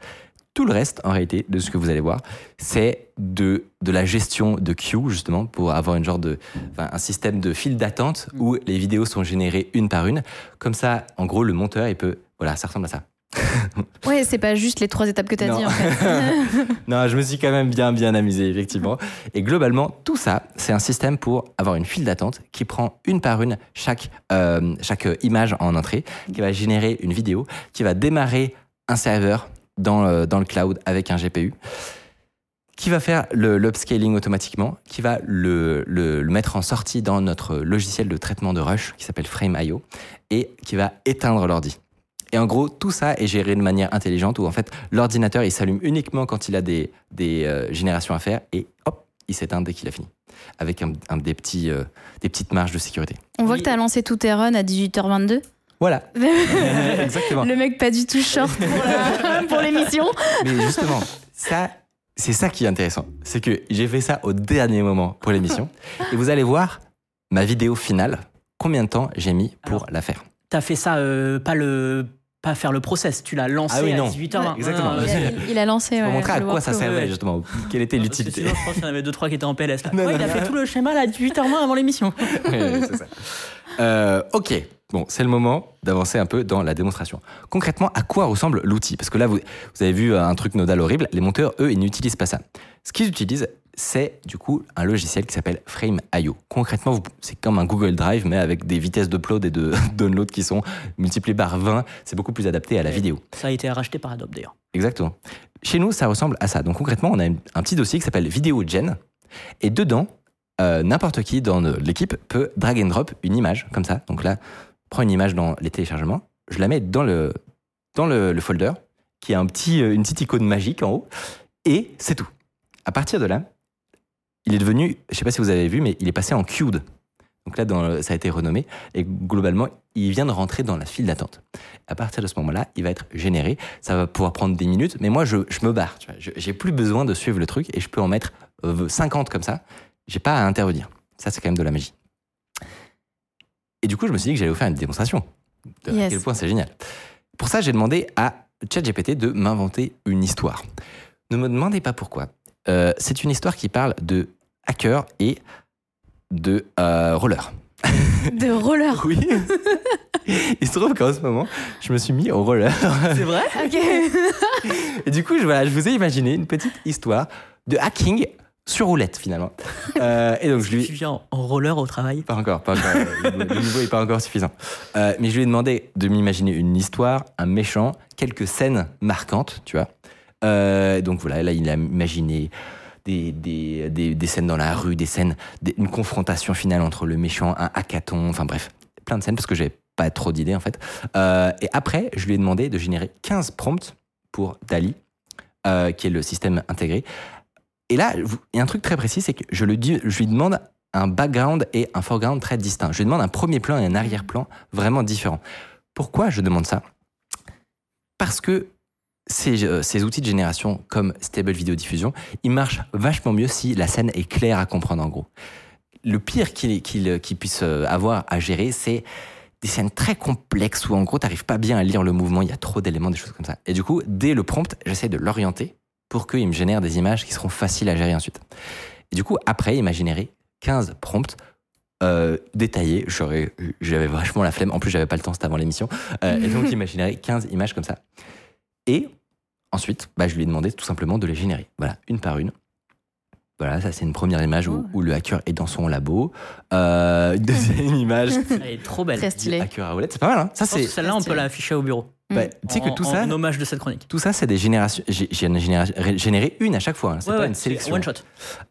Tout le reste, en réalité, de ce que vous allez voir, c'est de, de la gestion de queue, justement, pour avoir une genre de, enfin, un système de file d'attente où les vidéos sont générées une par une. Comme ça, en gros, le monteur, il peut. Voilà, ça ressemble à ça. Ouais, c'est pas juste les trois étapes que t'as Non. dit en fait. Non, je me suis quand même bien, bien amusé, effectivement. Et globalement, tout ça, c'est un système pour avoir une file d'attente qui prend une par une chaque, euh, chaque image en entrée, qui va générer une vidéo, qui va démarrer un serveur dans, euh, dans le cloud avec un GPU, qui va faire le- l'upscaling automatiquement, qui va le, le- le mettre en sortie dans notre logiciel de traitement de rush qui s'appelle Frame.io et qui va éteindre l'ordi. Et en gros, tout ça est géré de manière intelligente où en fait l'ordinateur il s'allume uniquement quand il a des, des euh, générations à faire et hop, il s'éteint dès qu'il a fini. Avec un, un des, petits, euh, des petites marges de sécurité. On voit que t'as lancé tous tes runs à 18h22. Voilà, exactement. Le mec pas du tout short pour la- l'émission. Mais justement, ça, c'est ça qui est intéressant. C'est que j'ai fait ça au dernier moment pour l'émission. Et vous allez voir ma vidéo finale, combien de temps j'ai mis pour Alors, la faire. T'as fait ça, euh, pas le. Pas faire le process, tu l'as lancé Ah oui, à non. 18h20. Exactement. Non, non, Il a, c'est- il a lancé. Pour ouais, montrer à quoi ça servait ouais. justement, quelle était l'utilité. je pense qu'il y en avait deux trois qui étaient en PLS. Là. Non, Ouais, non, il a non. fait tout le schéma là, à 18h20 avant l'émission. Ouais, c'est ça. Euh, ok, bon, c'est le moment d'avancer un peu dans la démonstration. Concrètement, à quoi ressemble l'outil? Parce que là, vous, vous avez vu un truc nodal horrible. Les monteurs, eux, ils n'utilisent pas ça. Ce qu'ils utilisent, c'est du coup un logiciel qui s'appelle Frame.io. Concrètement, c'est comme un Google Drive, mais avec des vitesses d'upload et de download qui sont multipliées par 20. C'est beaucoup plus adapté à la vidéo. Ça a été racheté par Adobe d'ailleurs. Exactement. Chez nous, ça ressemble à ça. Donc concrètement, on a un petit dossier qui s'appelle VideoGen. Et dedans, euh, n'importe qui dans euh, l'équipe peut drag and drop une image comme ça. Donc là, prends une image dans les téléchargements, je la mets dans le, dans le, le folder, qui a un petit, euh, une petite icône magique en haut, et c'est tout. À partir de là, il est devenu, je sais pas si vous avez vu, mais il est passé en queued. Donc là, ça a été renommé, et globalement, il vient de rentrer dans la file d'attente. À partir de ce moment-là, il va être généré. Ça va pouvoir prendre des minutes, mais moi, je, me barre. J'ai plus besoin de suivre le truc, et je peux en mettre euh, 50 comme ça. J'ai pas à intervenir. Ça, c'est quand même de la magie. Et du coup, je me suis dit que j'allais vous faire une démonstration de à Yes. quel point c'est génial. Pour ça, j'ai demandé à ChatGPT de m'inventer une histoire. Ne me demandez pas pourquoi. Euh, c'est une histoire qui parle de hackers et de euh, roller. De roller. Oui. Il se trouve qu'en ce moment, je me suis mis au roller. C'est vrai? Ok. Et du coup, je, voilà, je vous ai imaginé une petite histoire de hacking sur roulette finalement. Euh, et donc je lui Tu viens en- roller au travail? Pas encore, pas encore. Le niveau- le niveau est pas encore suffisant. Euh, mais je lui ai demandé de m'imaginer une histoire, un méchant, quelques scènes marquantes, tu vois. Euh, donc voilà, là il a imaginé des, des, des, des scènes dans la rue, des scènes, une confrontation finale entre le méchant, un hackathon, enfin bref, plein de scènes parce que j'avais pas trop d'idées en fait. Et après, je lui ai demandé de générer 15 prompts pour Dali, qui est le système intégré. Et là, il y a un truc très précis, c'est que je, lui demande un background et un foreground très distincts. Je lui demande un premier plan et un arrière-plan vraiment différents. Pourquoi je demande ça? Parce que ces, euh, ces outils de génération comme Stable Video Diffusion, ils marchent vachement mieux si la scène est claire à comprendre en gros. Le pire qu'il qu'il- qu'il puisse euh, avoir à gérer, c'est des scènes très complexes où en gros t'arrives pas bien à lire le mouvement, il y a trop d'éléments, des choses comme ça. Et du coup, dès le prompt, j'essaie de l'orienter pour qu'il me génère des images qui seront faciles à gérer ensuite. Et du coup, après, il m'a généré 15 prompts euh, détaillés. J'aurais- J'avais vachement la flemme. En plus, j'avais pas le temps, c'était avant l'émission. Euh, et donc, il m'a généré 15 images comme ça. Et ensuite, bah, je lui ai demandé tout simplement de les générer. Voilà, une par une. Voilà, ça c'est une première image où, où le hacker est dans son labo. Euh, une deuxième image Elle est trop belle. Très stylé. hacker à roulette. C'est pas mal, hein Ça, c'est. Celle-là, on peut la afficher au bureau. Bah, tu sais que tout en- ça, En hommage de cette chronique. tout ça, c'est des générations. Génération- généré une à chaque fois. hein. C'est Ouais, pas ouais, une c'est sélection. One shot.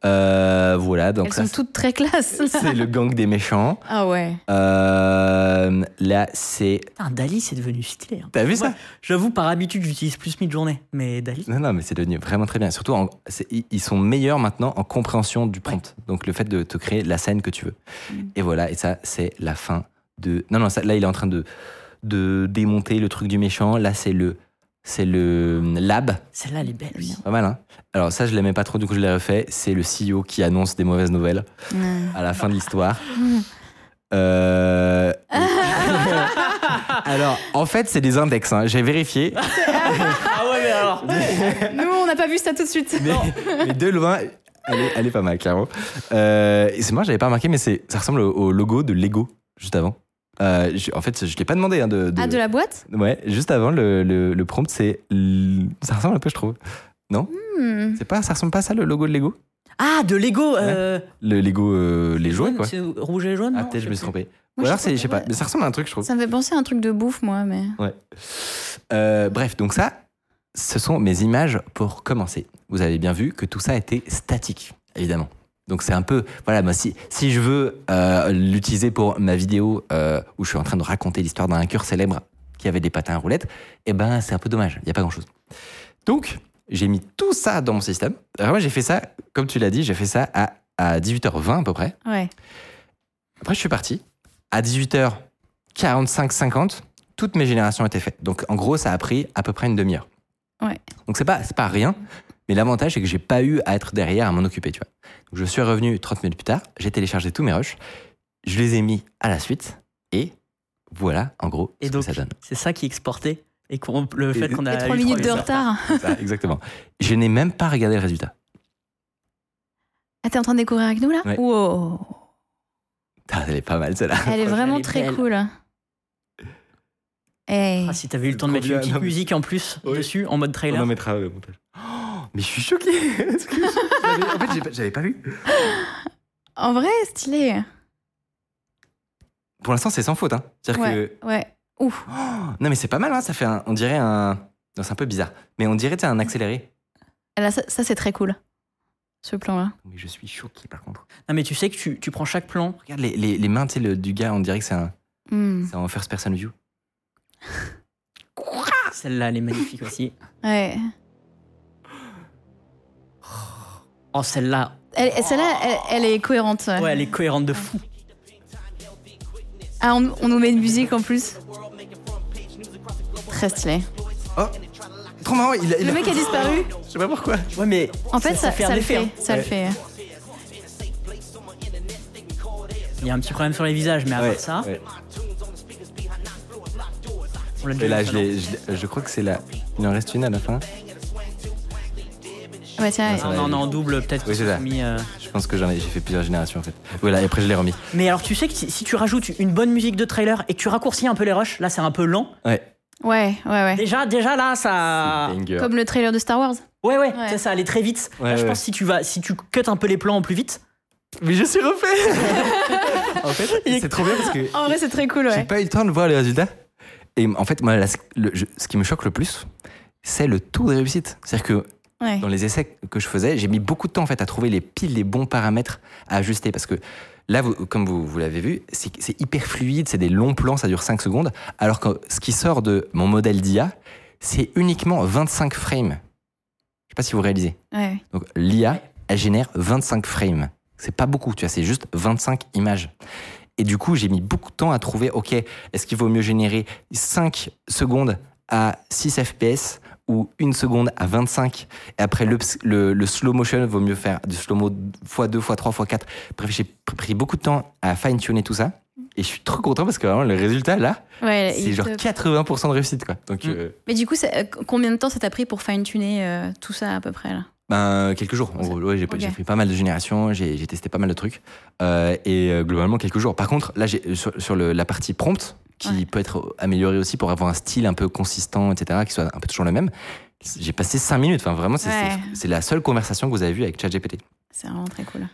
Euh, voilà, donc Elles ça, sont toutes très classes. là. c'est le gang des méchants. Ah ouais. Euh, là, c'est. Putain, Dali, c'est devenu stylé. hein. T'as vu ça? J'avoue, par habitude, j'utilise plus Midjourney. Mais Dali. Non, non, mais c'est devenu vraiment très bien. Surtout, en- ils sont meilleurs maintenant en compréhension du prompt. Donc, le fait de te créer la scène que tu veux. Mm. Et voilà, et ça, c'est la fin de. Non, non, ça- là, il est en train de, de démonter le truc du méchant. Là, c'est le. C'est le lab. Celle-là, elle est belle aussi. Pas mal, hein Alors, ça, je l'aimais pas trop, du coup, je l'ai refait. C'est le CEO qui annonce des mauvaises nouvelles à la fin de l'histoire. Euh... Alors, en fait, c'est des index. hein. J'ai vérifié. Ah ouais, mais alors. Nous, on n'a pas vu ça tout de suite. mais, mais de loin, elle est, elle est pas mal, clairement. Euh, c'est moi, j'avais pas remarqué, mais c'est, ça ressemble au, au logo de Lego, juste avant. Euh, je- en fait, je l'ai pas demandé. Hein, de, de- Ah, de la boîte? Ouais, juste avant, le, le, le prompt, c'est. Ça ressemble un peu, je trouve. Hmm. C'est pas, ça ressemble pas à ça, le logo de Lego? Ah, de Lego. euh, Le Lego, euh, les jouets, quoi. C'est rouge et jaune Ah, non peut-être je me suis trompé. Ou alors, je c'est, je sais pas, mais ça ressemble à un truc, je trouve. Ça me fait penser à un truc de bouffe, moi, mais. Ouais. Bref, donc ça, ce sont mes images pour commencer. Vous avez bien vu que tout ça était statique, évidemment. Donc c'est un peu, voilà, moi, si, si je veux euh, l'utiliser pour ma vidéo euh, où je suis en train de raconter l'histoire d'un hacker célèbre qui avait des patins à roulettes, eh ben c'est un peu dommage, il n'y a pas grand-chose. Donc j'ai mis tout ça dans mon système. Alors moi j'ai fait ça, comme tu l'as dit, j'ai fait ça à, à 18h20 à peu près. Ouais. Après, je suis parti. À 18h45, 50, toutes mes générations étaient faites. Donc, en gros, ça a pris à peu près une demi-heure. Ouais. Donc, c'est pas, pas rien. Mais l'avantage, c'est que j'ai pas eu à être derrière à m'en occuper, tu vois. Donc, je suis revenu 30 minutes plus tard. J'ai téléchargé tous mes rushs. Je les ai mis à la suite. Et voilà, en gros, Et ce donc, que ça donne. c'est ça qui est exporté. Et qu'on- le fait qu'on a. Et eu 3 minutes de retard. Ça, exactement. Je n'ai même pas regardé le résultat. Ah, t'es en train de découvrir avec nous là? Ouais. Wow. Ah, elle est pas mal, celle-là. Elle est Elle vraiment est très belle. cool. Eh. Ah, si t'avais eu le temps de mettre une petite musique en plus Oui. dessus, en mode On trailer. en mettra au montage. Mais je suis choqué. En fait, j'avais pas vu. En vrai, stylé. Pour l'instant, c'est sans faute. Hein. C'est-à-dire que Ouais, ouais. Ouf. Oh, non, mais c'est pas mal, hein, ça fait un, on dirait un. Non, c'est un peu bizarre, mais on dirait un accéléré. Et Là, ça, ça, c'est très cool. Ce plan-là. Mais je suis choqué par contre. Non, mais tu sais que tu, tu prends chaque plan. Regarde les, les, les mains tu sais, le- du gars, on dirait que c'est un, Hmm. c'est en first person view. Celle-là, elle est magnifique aussi. Ouais. Oh, celle-là. Elle, celle-là, elle, elle est cohérente. ouais. Ouais, elle est cohérente de fou. Ah, on, on nous met une musique en plus. Très stylé. Oh Trop marrant, il a. il Le a- mec a disparu. Je sais pas pourquoi. Ouais, mais. En fait, ça, ça le fait. hein. Ça le fait. Il y a un petit problème sur les visages, mais à Ouais, part ça, ouais. on l'a Et là, je, je crois que c'est là. Il en reste une à la fin. Ouais, tiens, va non, aller. non, en double, peut-être Oui, qu'ils c'est se ça. sont mis, euh, Je pense que j'en ai, j'ai fait plusieurs générations en fait. Voilà, et après je l'ai remis. Mais alors, tu sais que si, si tu rajoutes une bonne musique de trailer et que tu raccourcis un peu les rushs, là, c'est un peu lent. Ouais. ouais, ouais, ouais. Déjà, déjà là, ça. Comme le trailer de Star Wars. Ouais, ouais, Ouais. ça, ça allait très vite. Ouais, là, je pense que si tu vas, si tu cuts un peu les plans en plus vite, Mais je suis refait En fait, c'est trop bien parce que En vrai, c'est très cool, j'ai ouais. pas eu le temps de voir les résultats. Et en fait, moi, la- le- je- ce qui me choque le plus, c'est le taux de réussite. C'est-à-dire que Ouais. dans les essais que je faisais, j'ai mis beaucoup de temps en fait à trouver les piles, les bons paramètres à ajuster parce que là, vous- comme vous, vous l'avez vu, c'est hyper fluide, c'est des longs plans, ça dure 5 secondes, alors que ce qui sort de mon modèle d'IA, c'est uniquement 25 frames. Je sais pas si vous réalisez. ouais. Donc l'IA, elle génère 25 frames. C'est pas beaucoup, tu vois, c'est juste 25 images. Et du coup, j'ai mis beaucoup de temps à trouver, ok, est-ce qu'il vaut mieux générer 5 secondes à 6 FPS ou une seconde à 25 Et après, le, le, le slow motion vaut mieux faire du slow-mo x2, x3, x4. Bref, j'ai pr- pris beaucoup de temps à fine-tuner tout ça. Et je suis trop content parce que vraiment, le résultat, là, Ouais, c'est genre te- 80% de réussite, quoi. Donc, Mm. euh, Mais du coup, euh, combien de temps ça t'a pris pour fine-tuner euh, tout ça à peu près là? Ben, quelques jours. En gros, ouais, j'ai Ok. j'ai fait pas mal de générations, j'ai testé pas mal de trucs. Euh, et euh, globalement, quelques jours. Par contre, là, j'ai- sur, sur le- la partie prompt, qui Ouais. peut être améliorée aussi pour avoir un style un peu consistant, etc., qui soit un peu toujours le même, j'ai passé 5 minutes. Enfin, vraiment, c'est Ouais. la seule conversation que vous avez vue avec ChatGPT. C'est vraiment très cool.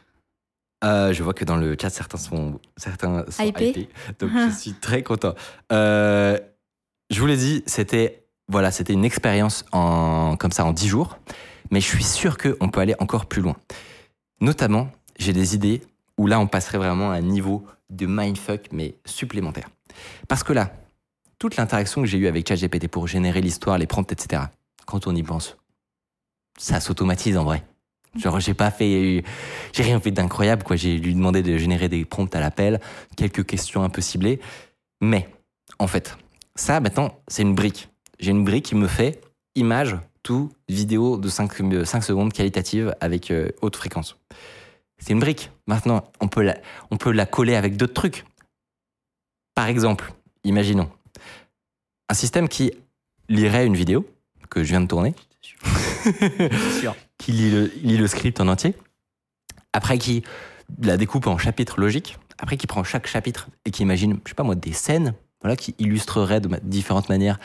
Euh, je vois que dans le chat, certains sont, certains sont Hypés. hypés. Donc, je suis très content. Euh, je vous l'ai dit, c'était voilà, une expérience en, comme ça en 10 jours. Mais je suis sûr qu'on peut aller encore plus loin. Notamment, j'ai des idées où là, on passerait vraiment à un niveau de mindfuck, mais supplémentaire. Parce que là, toute l'interaction que j'ai eue avec ChatGPT pour générer l'histoire, les prompts, etc., quand on y pense, ça s'automatise en vrai. Genre, j'ai pas fait, j'ai rien fait d'incroyable, quoi. J'ai lui demandé de générer des prompts à l'appel, quelques questions un peu ciblées. Mais, en fait, ça, maintenant, c'est une brique. J'ai une brique qui me fait image, tout, vidéo de 5, secondes qualitative avec euh, haute fréquence. C'est une brique. Maintenant, on peut la, on peut la coller avec d'autres trucs. Par exemple, imaginons un système qui lirait une vidéo que je viens de tourner, qui lit le, lit le script en entier, après qui la découpe en chapitres logiques, après qui prend chaque chapitre et qui imagine, je sais pas moi, des scènes voilà, qui illustreraient de différentes manières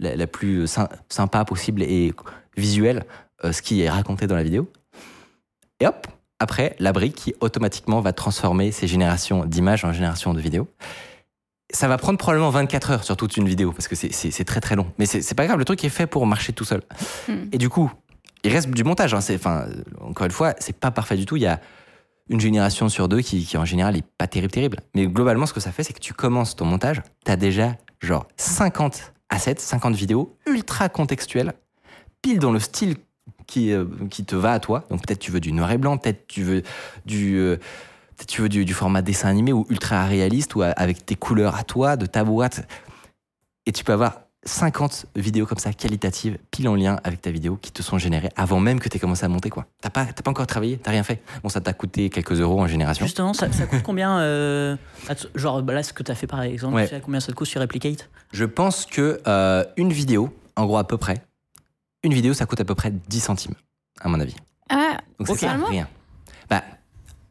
la, la plus sy- sympa possible et visuelle euh, ce qui est raconté dans la vidéo. Et hop, après, la brique qui automatiquement va transformer ces générations d'images en générations de vidéos. Ça va prendre probablement 24 heures sur toute une vidéo parce que c'est- très très long. Mais c'est pas grave, le truc est fait pour marcher tout seul. Hmm. Et du coup, il reste du montage. Hein. Enfin, euh, encore une fois, c'est pas parfait du tout. Il y a une génération sur deux qui, qui en général est pas terrible, terrible. Mais globalement, ce que ça fait, c'est que tu commences ton montage, t'as déjà genre 50 assets, 50 vidéos ultra contextuelles, pile dans le style qui, euh, qui te va à toi. Donc peut-être tu veux du noir et blanc, peut-être tu veux du, euh, tu veux du, du format dessin animé ou ultra réaliste ou avec tes couleurs à toi, de ta boîte. Et tu peux avoir 50 vidéos comme ça, qualitatives, pile en lien avec ta vidéo, qui te sont générées avant même que tu aies commencé à monter. quoi. T'as pas, t'as pas encore travaillé, t'as rien fait. Bon, ça t'a coûté quelques euros en génération. Justement, ça, ça coûte combien euh, Genre, bah là, ce que tu as fait par exemple, Ouais. tu sais combien ça te coûte sur Replicate? Je pense que euh, une vidéo, en gros à peu près, une vidéo, ça coûte à peu près 10 centimes, à mon avis. Ah, Donc c'est rien. Bah,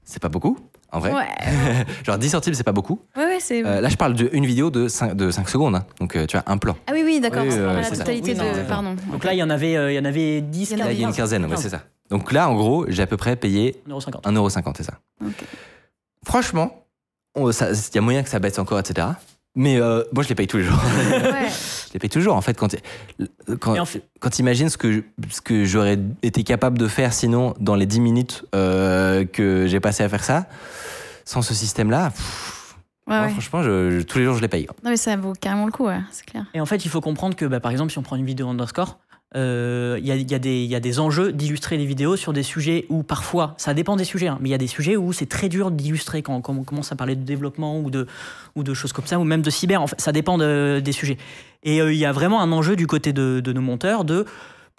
c'est pas beaucoup, en vrai. ouais. Genre 10 centimes, c'est pas beaucoup. Ouais, ouais, c'est. Euh, là, je parle d'une vidéo de 5, de 5 secondes. hein. Donc, euh, tu as un plan. Ah oui, oui, d'accord. Oui, c'est euh, pas la c'est ça. totalité Oui, non, de. Pardon. Donc là, il y en avait, euh, il y en avait 10, Il y en Là, avait il y a une 15. quinzaine, ouais, c'est ça. Donc là, en gros, j'ai à peu près payé 1,50€. 1,50€, c'est ça. Ok. Franchement, il y a moyen que ça baisse encore, etc. Mais euh, moi, je les paye tous les jours. Ouais. je les paye toujours, en fait. Quand, quand, en fait- quand tu imagines ce que, ce que j'aurais été capable de faire sinon dans les 10 minutes euh, que j'ai passé à faire ça, sans ce système-là, pff, Ouais, moi, ouais. franchement, je- je- tous les jours, je les paye. Non, mais ça vaut carrément le coup, ouais, c'est clair. Et en fait, il faut comprendre que, bah, par exemple, si on prend une vidéo underscore, euh, il y, a, y, a des- y a des enjeux d'illustrer les vidéos sur des sujets où parfois, ça dépend des sujets, hein, mais il y a des sujets où c'est très dur d'illustrer quand, on commence à parler de développement ou de, ou de choses comme ça, ou même de cyber. En ça dépend de- des sujets. Et euh, il y a vraiment un enjeu du côté de, nos monteurs de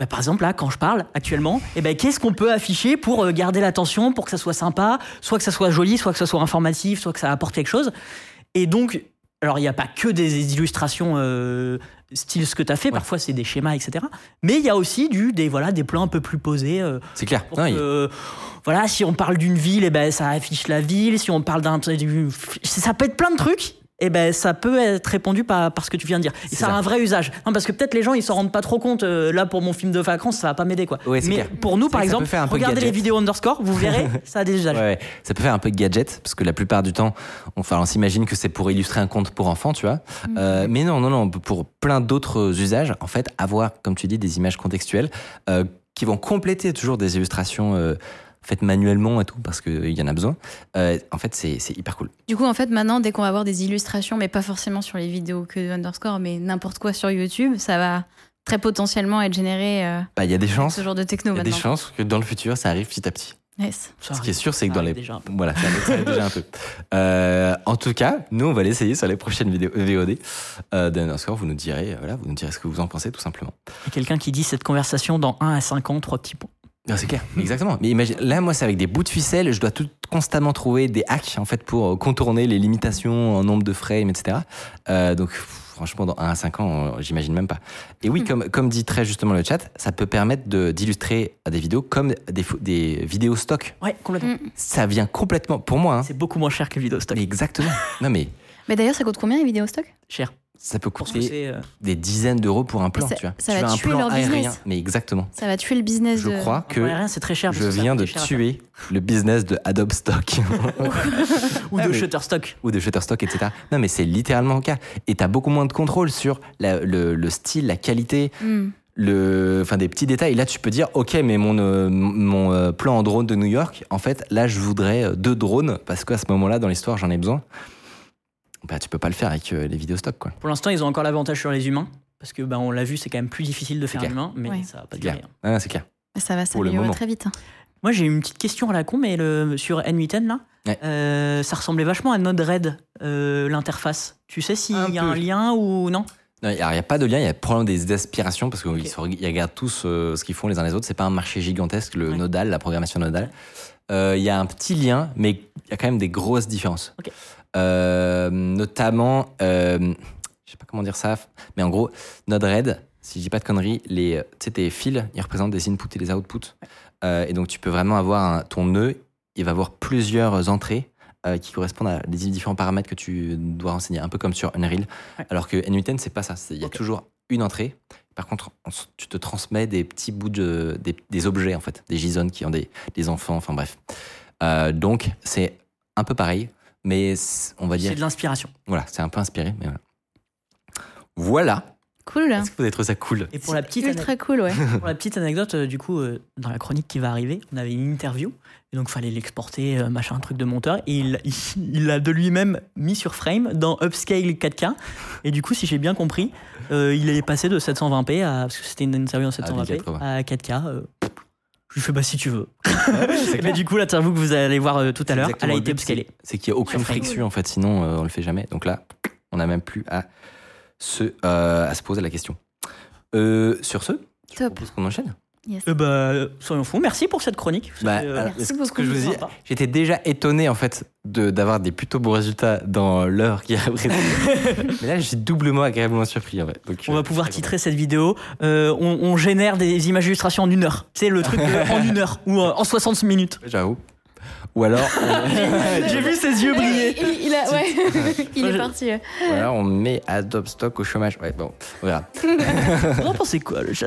bah, par exemple, là, quand je parle actuellement, eh ben, qu'est-ce qu'on peut afficher pour euh, garder l'attention, pour que ça soit sympa, soit que ça soit joli, soit que ça soit informatif, soit que ça apporte quelque chose. Et donc, alors, il n'y a pas que des illustrations style ce que tu as fait, parfois c'est des schémas, etc. Mais il y a aussi du, des, voilà, des plans un peu plus posés. euh, C'est clair. pour Non, que, il- euh, Voilà, si on parle d'une ville, eh ben, ça affiche la ville. Si on parle d'un. du- Ça peut être plein de trucs. Et ben, ça peut être répondu par, par ce que tu viens de dire. Et ça, ça. a un vrai usage. Non, parce que peut-être les gens, ils s'en rendent pas trop compte. euh, là, pour mon film de vacances, ça va pas m'aider, quoi. Ouais, Mais clair. pour nous, par exemple, regardez les vidéos underscore, vous verrez, ça a des usages. Ouais, ouais. ça peut faire un peu de gadget parce que la plupart du temps, on, enfin, on s'imagine que c'est pour illustrer un conte pour enfants, tu vois. Mm. Euh, mais non, non, non, pour plein d'autres usages, en fait, avoir, comme tu dis, des images contextuelles euh, qui vont compléter toujours des illustrations euh, faites manuellement et tout parce qu'il y en a besoin. Euh, en fait, c'est c'est hyper cool. Du coup, en fait, maintenant, dès qu'on va avoir des illustrations, mais pas forcément sur les vidéos que de underscore, mais n'importe quoi sur YouTube, ça va très potentiellement être généré euh, Bah, Il y a des chances. ce genre de techno Il y a des chances que dans le futur, ça arrive petit à petit. Yes. Ce qui est sûr, c'est que dans les. arrive déjà un peu. Voilà, ça arrive, ça arrive déjà un peu. Euh, en tout cas, nous, on va l'essayer sur les prochaines vidéos VOD euh, d'Underscore. Vous nous direz, voilà, vous nous direz ce que vous en pensez, tout simplement. Il y a quelqu'un qui dit cette conversation dans 1 à 5 ans, trois petits points. Non, c'est clair, exactement. Mais imagine, là, moi, c'est avec des bouts de ficelle. Je dois tout constamment trouver des hacks en fait pour euh, contourner les limitations en nombre de frames, etc. Euh, donc, franchement, dans 1 à 5 ans, euh, j'imagine même pas. Et oui, comme, comme dit très justement le chat, ça peut permettre de- d'illustrer des vidéos comme des, des vidéos stock. Ouais, complètement. Mm. Ça vient complètement, pour moi, hein, C'est beaucoup moins cher que vidéo stock. mais exactement. Non, mais Mais d'ailleurs, ça coûte combien les vidéos stock? Cher. Ça peut coûter euh, des dizaines d'euros pour un plan, ça- tu vois. ça tu va veux un tuer plan leur aérien, business. mais exactement. Ça va tuer le business Je de... crois que c'est très cher. je viens de tuer le business de Adobe Stock. Ou Ah, de mais- Shutterstock. ou de Shutterstock, etc. Non, mais c'est littéralement le cas. Et tu as beaucoup moins de contrôle sur la- le, le style, la qualité, Hmm. le, enfin des petits détails. Là, tu peux dire, ok, mais mon, euh, mon euh, plan en drone de New York, en fait, là, je voudrais deux drones parce qu'à ce moment-là, dans l'histoire, j'en ai besoin. Bah, tu peux pas le faire avec euh, les vidéos stock, quoi. Pour l'instant, ils ont encore l'avantage sur les humains. Parce que, bah, on l'a vu, c'est quand même plus difficile de faire un clair. humain, mais Ouais. ça va pas durer. Ah, c'est clair. Ça va Pour le s'améliorer moment. très vite. hein. Moi, j'ai une petite question à la con, mais le, sur N8N, là, Ouais. euh, ça ressemblait vachement à Node-RED, euh, l'interface. Tu sais s'il Un y a peu. un lien ou non? Il n'y a pas de lien, il y a probablement des aspirations parce qu'ils ils regardent tous euh, ce qu'ils font les uns les autres. C'est pas un marché gigantesque, le Ouais. nodal, la programmation nodale. Euh, Il y a un petit lien, mais il y a quand même des grosses différences. Ok. Euh, notamment, euh, je sais pas comment dire ça, mais en gros, Node-RED, si je dis pas de conneries, les, euh, tes fils, ils représentent des inputs et des outputs. Euh, et donc, tu peux vraiment avoir un- ton nœud, il va avoir plusieurs entrées euh, qui correspondent à des différents paramètres que tu dois renseigner, un peu comme sur Unreal. Ouais. Alors que N8N, c'est pas ça. Il y a toujours une entrée. Par contre, on tu te transmets des petits bouts de, des, des objets, en fait, des JSON qui ont des, des enfants, enfin bref. Euh, donc, c'est un peu pareil, mais on va dire. C'est de l'inspiration. Voilà, c'est un peu inspiré, mais voilà. Voilà. Cool. Est-ce que vous avez trouvé ça cool Et pour la petite, Ultra cool, ouais. pour la petite anecdote, euh, du coup, euh, dans la chronique qui va arriver, on avait une interview. Et donc, fallait l'exporter, euh, machin, un truc de monteur. Et il il- il l'a de lui-même mis sur Frame dans Upscale 4K. Et du coup, si j'ai bien compris, euh, il est passé de 720p à. Parce que c'était une interview en 720p 1080. à 4K. Je lui fais bah si tu veux. Mais du coup, l'interview que vous allez voir euh, tout à l'heure, elle a été upscalée. C'est qu'il n'y a aucune friction, en fait, sinon euh, on le fait jamais. Donc là, on n'a même plus à se, euh, à se poser la question. Euh, sur ce, je Top. propose qu'on enchaîne. Yes. Euh, bah, soyons fous. Merci pour cette chronique. Bah, euh, merci beaucoup, que je vous dis, j'étais déjà étonné en fait de d'avoir des plutôt beaux résultats dans l'heure qui a précédé. Mais là, je suis doublement agréablement surpris en fait. Donc, On euh, va pouvoir très titrer cette vidéo. euh, on, on génère des images d'illustration en une heure. C'est le truc en une heure ou en en 60 minutes. J'avoue. Ou alors, on, J'ai vu ses yeux briller. Il, il a, ouais. il est parti. ouais. ou alors on met Adobe Stock au chômage. Ouais, bon, on verra. Vous en pensez quoi, le chat?